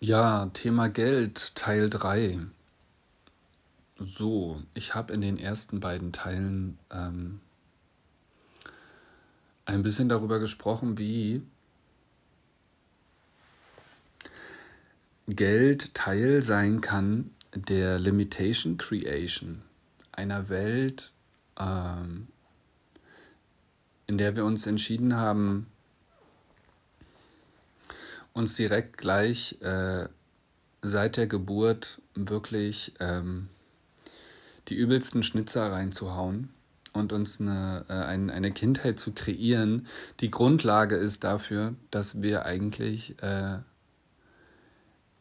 Ja, Thema Geld, Teil 3. So, ich habe in den ersten beiden Teilen ähm, ein bisschen darüber gesprochen, wie Geld Teil sein kann der Limitation Creation einer Welt, ähm, in der wir uns entschieden haben, uns direkt gleich äh, seit der Geburt wirklich ähm, die übelsten Schnitzer reinzuhauen und uns eine, äh, ein, eine Kindheit zu kreieren, die Grundlage ist dafür, dass wir eigentlich äh,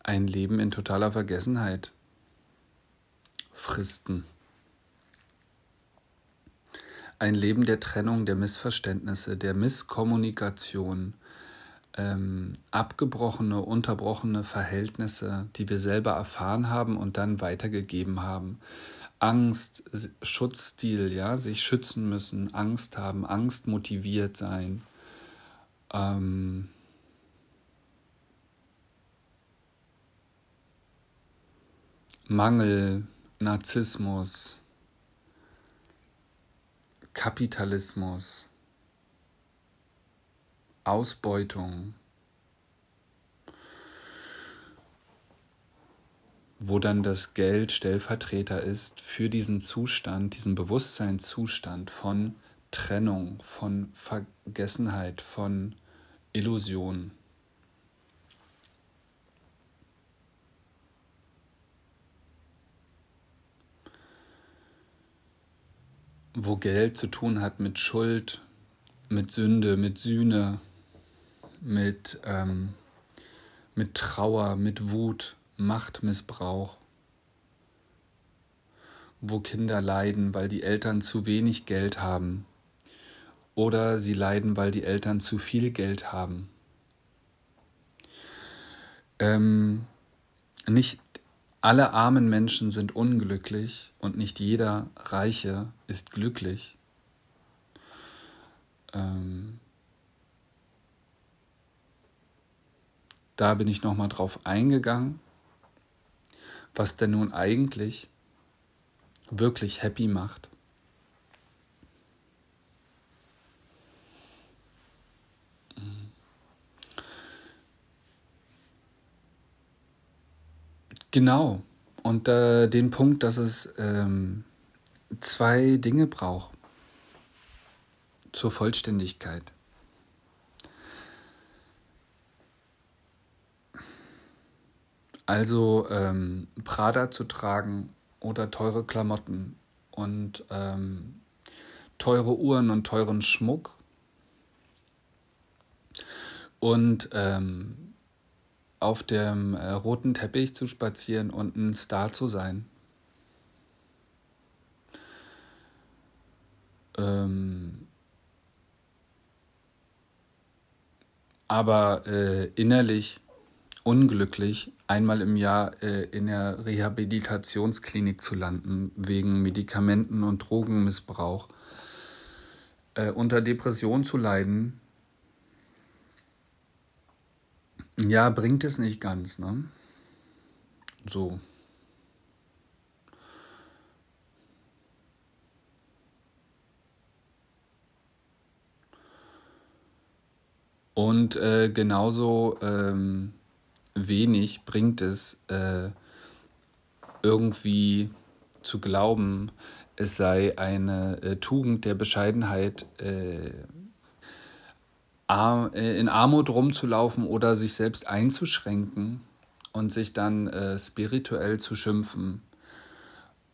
ein Leben in totaler Vergessenheit fristen. Ein Leben der Trennung, der Missverständnisse, der Misskommunikation, ähm, abgebrochene, unterbrochene Verhältnisse, die wir selber erfahren haben und dann weitergegeben haben. Angst, Schutzstil, ja, sich schützen müssen, Angst haben, Angst motiviert sein. Ähm, Mangel, Narzissmus, Kapitalismus, Ausbeutung, wo dann das Geld Stellvertreter ist für diesen Zustand, diesen Bewusstseinszustand von Trennung, von Vergessenheit, von Illusion. Wo Geld zu tun hat mit Schuld, mit Sünde, mit Sühne, mit, ähm, mit Trauer, mit Wut, Machtmissbrauch, wo Kinder leiden, weil die Eltern zu wenig Geld haben oder sie leiden, weil die Eltern zu viel Geld haben. Ähm, nicht alle armen Menschen sind unglücklich und nicht jeder Reiche ist glücklich. Ähm, Da bin ich nochmal drauf eingegangen, was denn nun eigentlich wirklich happy macht. Genau. Und äh, den Punkt, dass es ähm, zwei Dinge braucht zur Vollständigkeit. Also ähm, Prada zu tragen oder teure Klamotten und ähm, teure Uhren und teuren Schmuck und ähm, auf dem äh, roten Teppich zu spazieren und ein Star zu sein. Ähm, aber äh, innerlich unglücklich, einmal im Jahr äh, in der Rehabilitationsklinik zu landen, wegen Medikamenten- und Drogenmissbrauch, äh, unter Depression zu leiden. Ja, bringt es nicht ganz, ne? So. Und äh, genauso ähm, wenig bringt es, äh, irgendwie zu glauben, es sei eine äh, Tugend der Bescheidenheit, äh, äh, in Armut rumzulaufen oder sich selbst einzuschränken und sich dann äh, spirituell zu schimpfen,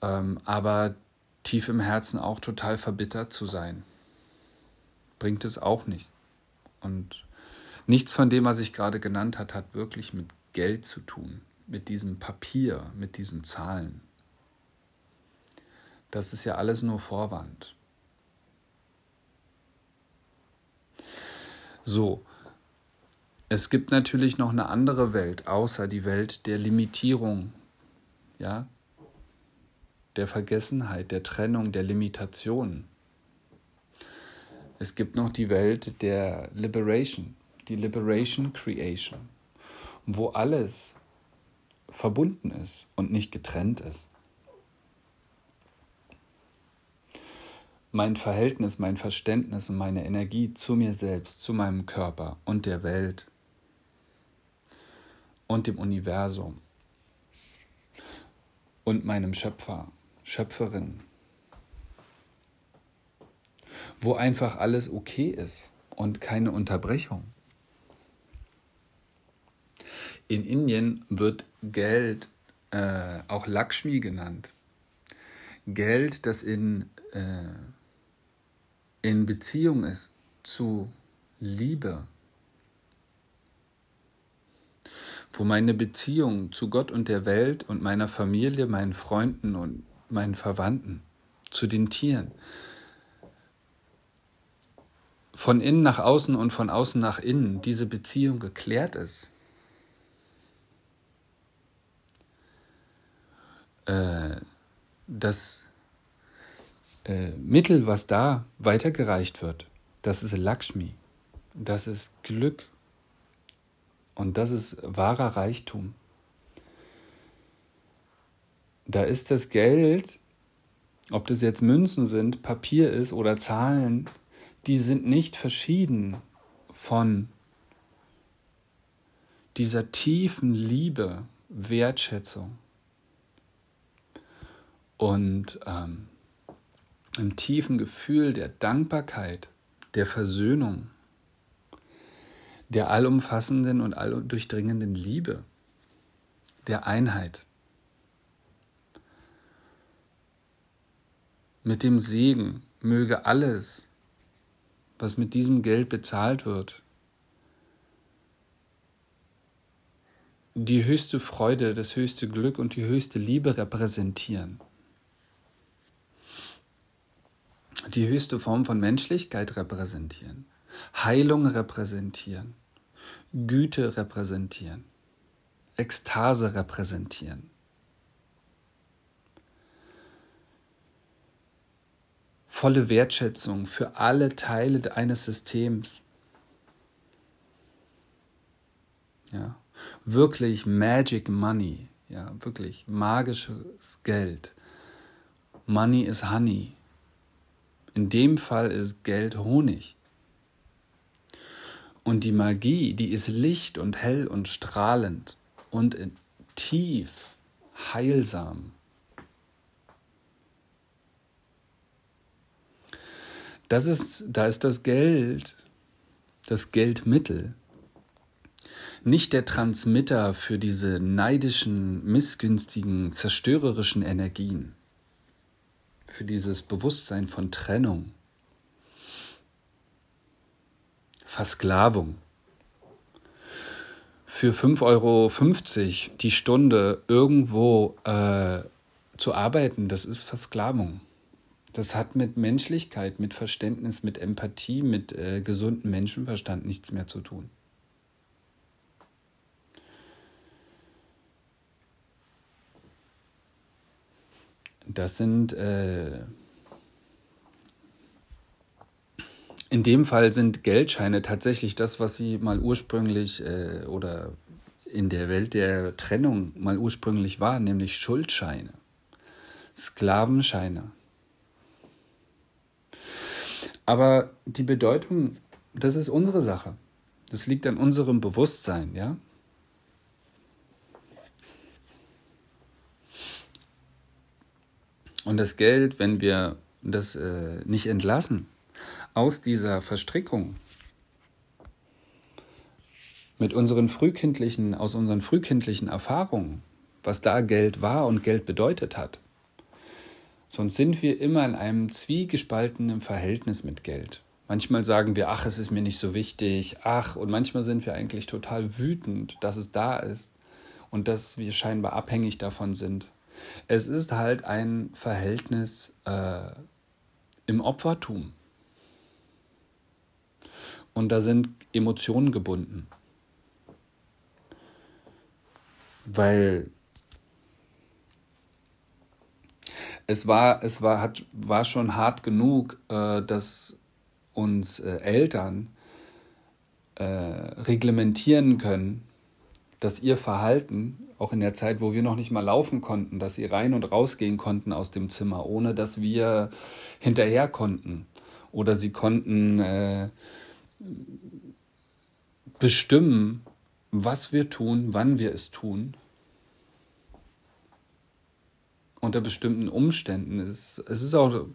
ähm, aber tief im Herzen auch total verbittert zu sein. Bringt es auch nicht. Und Nichts von dem, was ich gerade genannt habe, hat wirklich mit Geld zu tun, mit diesem Papier, mit diesen Zahlen. Das ist ja alles nur Vorwand. So, es gibt natürlich noch eine andere Welt, außer die Welt der Limitierung, ja, der Vergessenheit, der Trennung, der Limitation. Es gibt noch die Welt der Liberation, die Liberation Creation, wo alles verbunden ist und nicht getrennt ist. Mein Verhältnis, mein Verständnis und meine Energie zu mir selbst, zu meinem Körper und der Welt und dem Universum und meinem Schöpfer, Schöpferin, wo einfach alles okay ist und keine Unterbrechung. In Indien wird Geld äh, auch Lakshmi genannt. Geld, das in, äh, in Beziehung ist zu Liebe. Wo meine Beziehung zu Gott und der Welt und meiner Familie, meinen Freunden und meinen Verwandten, zu den Tieren, von innen nach außen und von außen nach innen diese Beziehung geklärt ist. Äh, das äh, Mittel, was da weitergereicht wird, das ist Lakshmi, das ist Glück. Und das ist wahrer Reichtum. Da ist das Geld, ob das jetzt Münzen sind, Papier ist oder Zahlen, die sind nicht verschieden von dieser tiefen Liebe, Wertschätzung und ähm, im tiefen Gefühl der Dankbarkeit, der Versöhnung, der allumfassenden und alldurchdringenden Liebe, der Einheit. Mit dem Segen möge alles, was mit diesem Geld bezahlt wird, die höchste Freude, das höchste Glück und die höchste Liebe repräsentieren. Die höchste Form von Menschlichkeit repräsentieren, Heilung repräsentieren, Güte repräsentieren, Ekstase repräsentieren. volle Wertschätzung für alle Teile eines Systems. Ja, wirklich Magic Money, ja, wirklich magisches Geld. Money is Honey. In dem Fall ist Geld Honig. Und die Magie, die ist licht und hell und strahlend und tief heilsam. Das ist, da ist das Geld, das Geldmittel, nicht der Transmitter für diese neidischen, missgünstigen, zerstörerischen Energien, für dieses Bewusstsein von Trennung, Versklavung. Für 5,50 Euro die Stunde irgendwo äh, zu arbeiten, das ist Versklavung. Das hat mit Menschlichkeit, mit Verständnis, mit Empathie, mit äh, gesundem Menschenverstand nichts mehr zu tun. Das sind, äh, in dem Fall sind Geldscheine tatsächlich das, was sie mal ursprünglich äh, oder in der Welt der Trennung mal ursprünglich waren, nämlich Schuldscheine, Sklavenscheine. Aber die Bedeutung, das ist unsere Sache. Das liegt an unserem Bewusstsein, ja? Und das Geld, wenn wir das äh, nicht entlassen aus dieser Verstrickung mit unseren frühkindlichen, aus unseren frühkindlichen Erfahrungen, was da Geld war und Geld bedeutet hat, Sonst sind wir immer in einem zwiegespaltenen Verhältnis mit Geld. Manchmal sagen wir, ach, es ist mir nicht so wichtig, ach, und manchmal sind wir eigentlich total wütend, dass es da ist und dass wir scheinbar abhängig davon sind. Es ist halt ein Verhältnis äh, im Opfertum. Und da sind Emotionen gebunden. Weil es war, es war, hat, war schon hart genug, äh, dass uns äh, Eltern äh, reglementieren können, dass ihr Verhalten, auch in der Zeit, wo wir noch nicht mal laufen konnten, dass sie rein und rausgehen konnten aus dem Zimmer, ohne dass wir hinterher konnten. Oder sie konnten äh, bestimmen, was wir tun, wann wir es tun. Unter bestimmten Umständen. Es, es ist auch,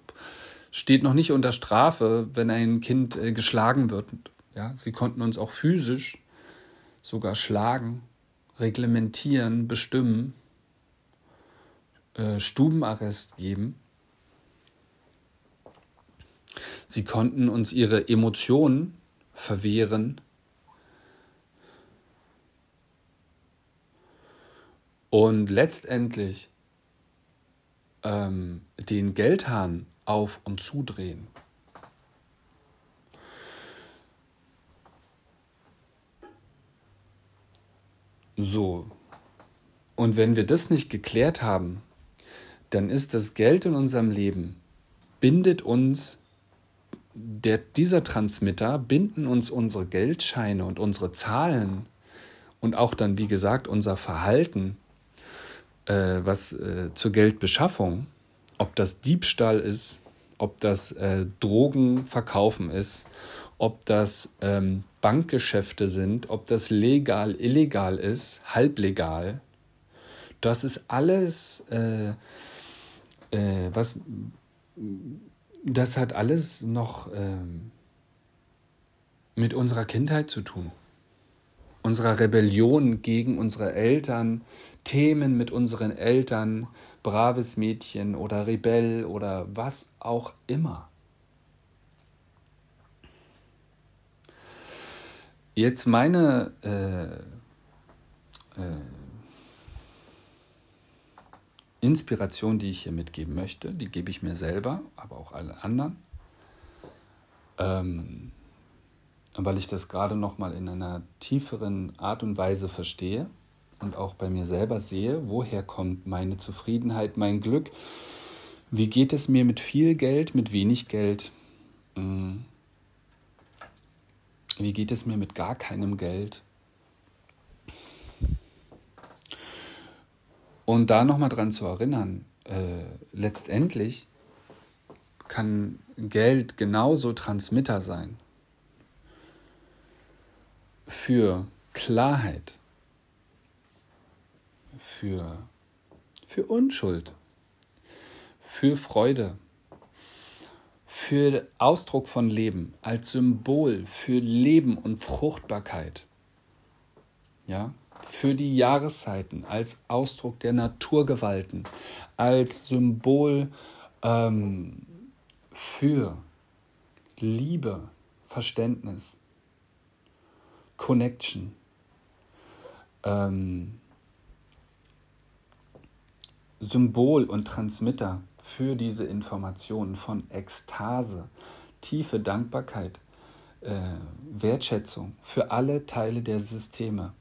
steht noch nicht unter Strafe, wenn ein Kind äh, geschlagen wird. Ja, sie konnten uns auch physisch sogar schlagen reglementieren, bestimmen, äh, Stubenarrest geben. Sie konnten uns ihre Emotionen verwehren. Und letztendlich ähm, den Geldhahn auf und zudrehen. So. Und wenn wir das nicht geklärt haben, dann ist das Geld in unserem Leben, bindet uns, der, dieser Transmitter, binden uns unsere Geldscheine und unsere Zahlen und auch dann, wie gesagt, unser Verhalten, äh, was äh, zur Geldbeschaffung, ob das Diebstahl ist, ob das äh, Drogenverkaufen ist, ob das ähm, Bankgeschäfte sind, ob das legal, illegal ist, halblegal. Das ist alles, äh, äh, was, das hat alles noch äh, mit unserer Kindheit zu tun. Unserer Rebellion gegen unsere Eltern, Themen mit unseren Eltern, braves Mädchen oder Rebell oder was auch immer. Jetzt meine äh, äh, Inspiration, die ich hier mitgeben möchte, die gebe ich mir selber, aber auch allen anderen, ähm, weil ich das gerade noch mal in einer tieferen Art und Weise verstehe und auch bei mir selber sehe, woher kommt meine Zufriedenheit, mein Glück, wie geht es mir mit viel Geld, mit wenig Geld. Mhm wie geht es mir mit gar keinem Geld? Und da nochmal dran zu erinnern, äh, letztendlich kann Geld genauso Transmitter sein für Klarheit, für, für Unschuld, für Freude, für Ausdruck von Leben, als Symbol für Leben und Fruchtbarkeit. Ja, für die Jahreszeiten, als Ausdruck der Naturgewalten, als Symbol ähm, für Liebe, Verständnis, Connection, ähm, Symbol und Transmitter für diese Informationen von Ekstase, tiefe Dankbarkeit, äh, Wertschätzung für alle Teile der Systeme,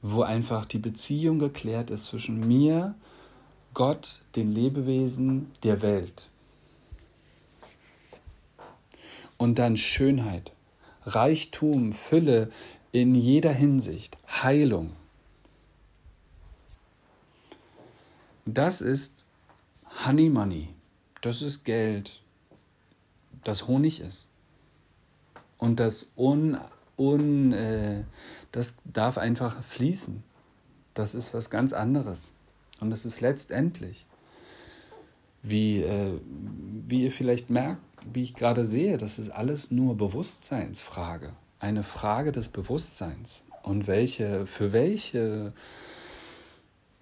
wo einfach die Beziehung geklärt ist zwischen mir, Gott, den Lebewesen der Welt. Und dann Schönheit, Reichtum, Fülle in jeder Hinsicht, Heilung. Das ist Honey Money. Das ist Geld, das Honig ist. Und das un, un äh, das darf einfach fließen. Das ist was ganz anderes. Und es ist letztendlich, wie, äh, wie ihr vielleicht merkt, wie ich gerade sehe, das ist alles nur Bewusstseinsfrage. Eine Frage des Bewusstseins. Und welche, für welche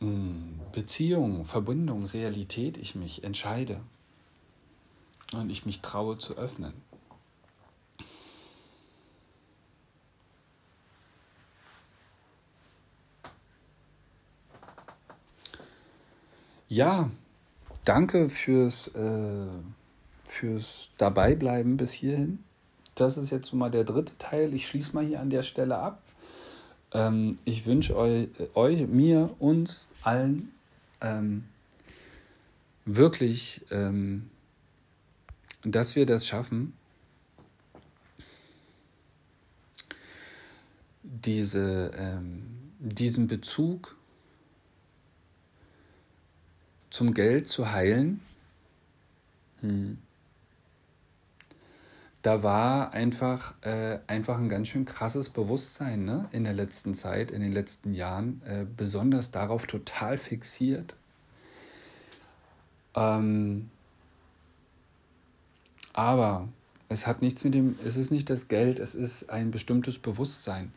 Beziehung, Verbindung, Realität ich mich entscheide und ich mich traue zu öffnen. Ja, danke fürs, äh, fürs Dabeibleiben bis hierhin. Das ist jetzt so mal der dritte Teil. Ich schließe mal hier an der Stelle ab. Ähm, ich wünsche euch, euch, mir, uns allen ähm, wirklich, ähm, dass wir das schaffen, diese, ähm, diesen Bezug zum Geld zu heilen, hm, da war einfach, äh, einfach ein ganz schön krasses Bewusstsein ne? in der letzten Zeit, in den letzten Jahren, äh, besonders darauf total fixiert. Ähm, aber es hat nichts mit dem, es ist nicht das Geld, es ist ein bestimmtes Bewusstsein.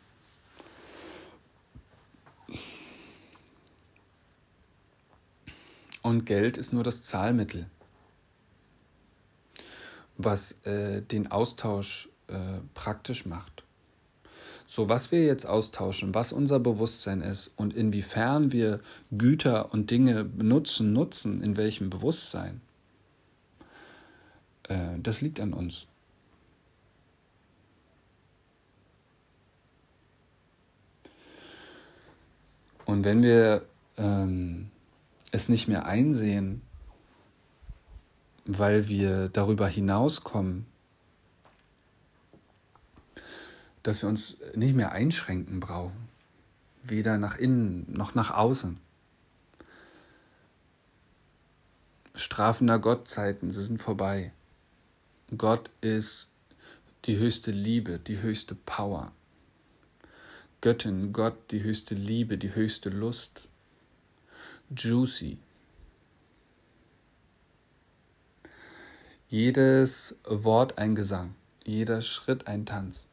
Und Geld ist nur das Zahlmittel was äh, den Austausch äh, praktisch macht. So, was wir jetzt austauschen, was unser Bewusstsein ist und inwiefern wir Güter und Dinge benutzen, nutzen, in welchem Bewusstsein, äh, das liegt an uns. Und wenn wir ähm, es nicht mehr einsehen, weil wir darüber hinauskommen, dass wir uns nicht mehr einschränken brauchen, weder nach innen noch nach außen. Strafender Gottzeiten, sie sind vorbei. Gott ist die höchste Liebe, die höchste Power. Göttin, Gott, die höchste Liebe, die höchste Lust. Juicy, Jedes Wort ein Gesang, jeder Schritt ein Tanz.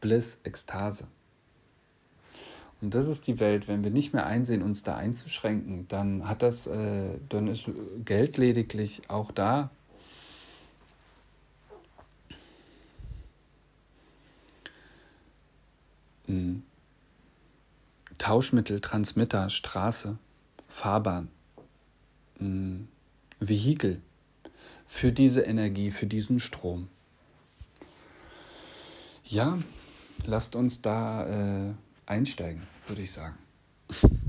Bliss, Ekstase. Und das ist die Welt. Wenn wir nicht mehr einsehen, uns da einzuschränken, dann hat das, äh, dann ist Geld lediglich auch da. Hm. Tauschmittel, Transmitter, Straße, Fahrbahn, hm. Vehikel für diese Energie, für diesen Strom. Ja, lasst uns da äh, einsteigen, würde ich sagen.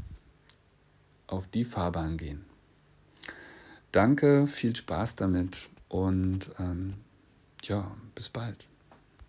Auf die Fahrbahn gehen. Danke, viel Spaß damit und ähm, ja, bis bald.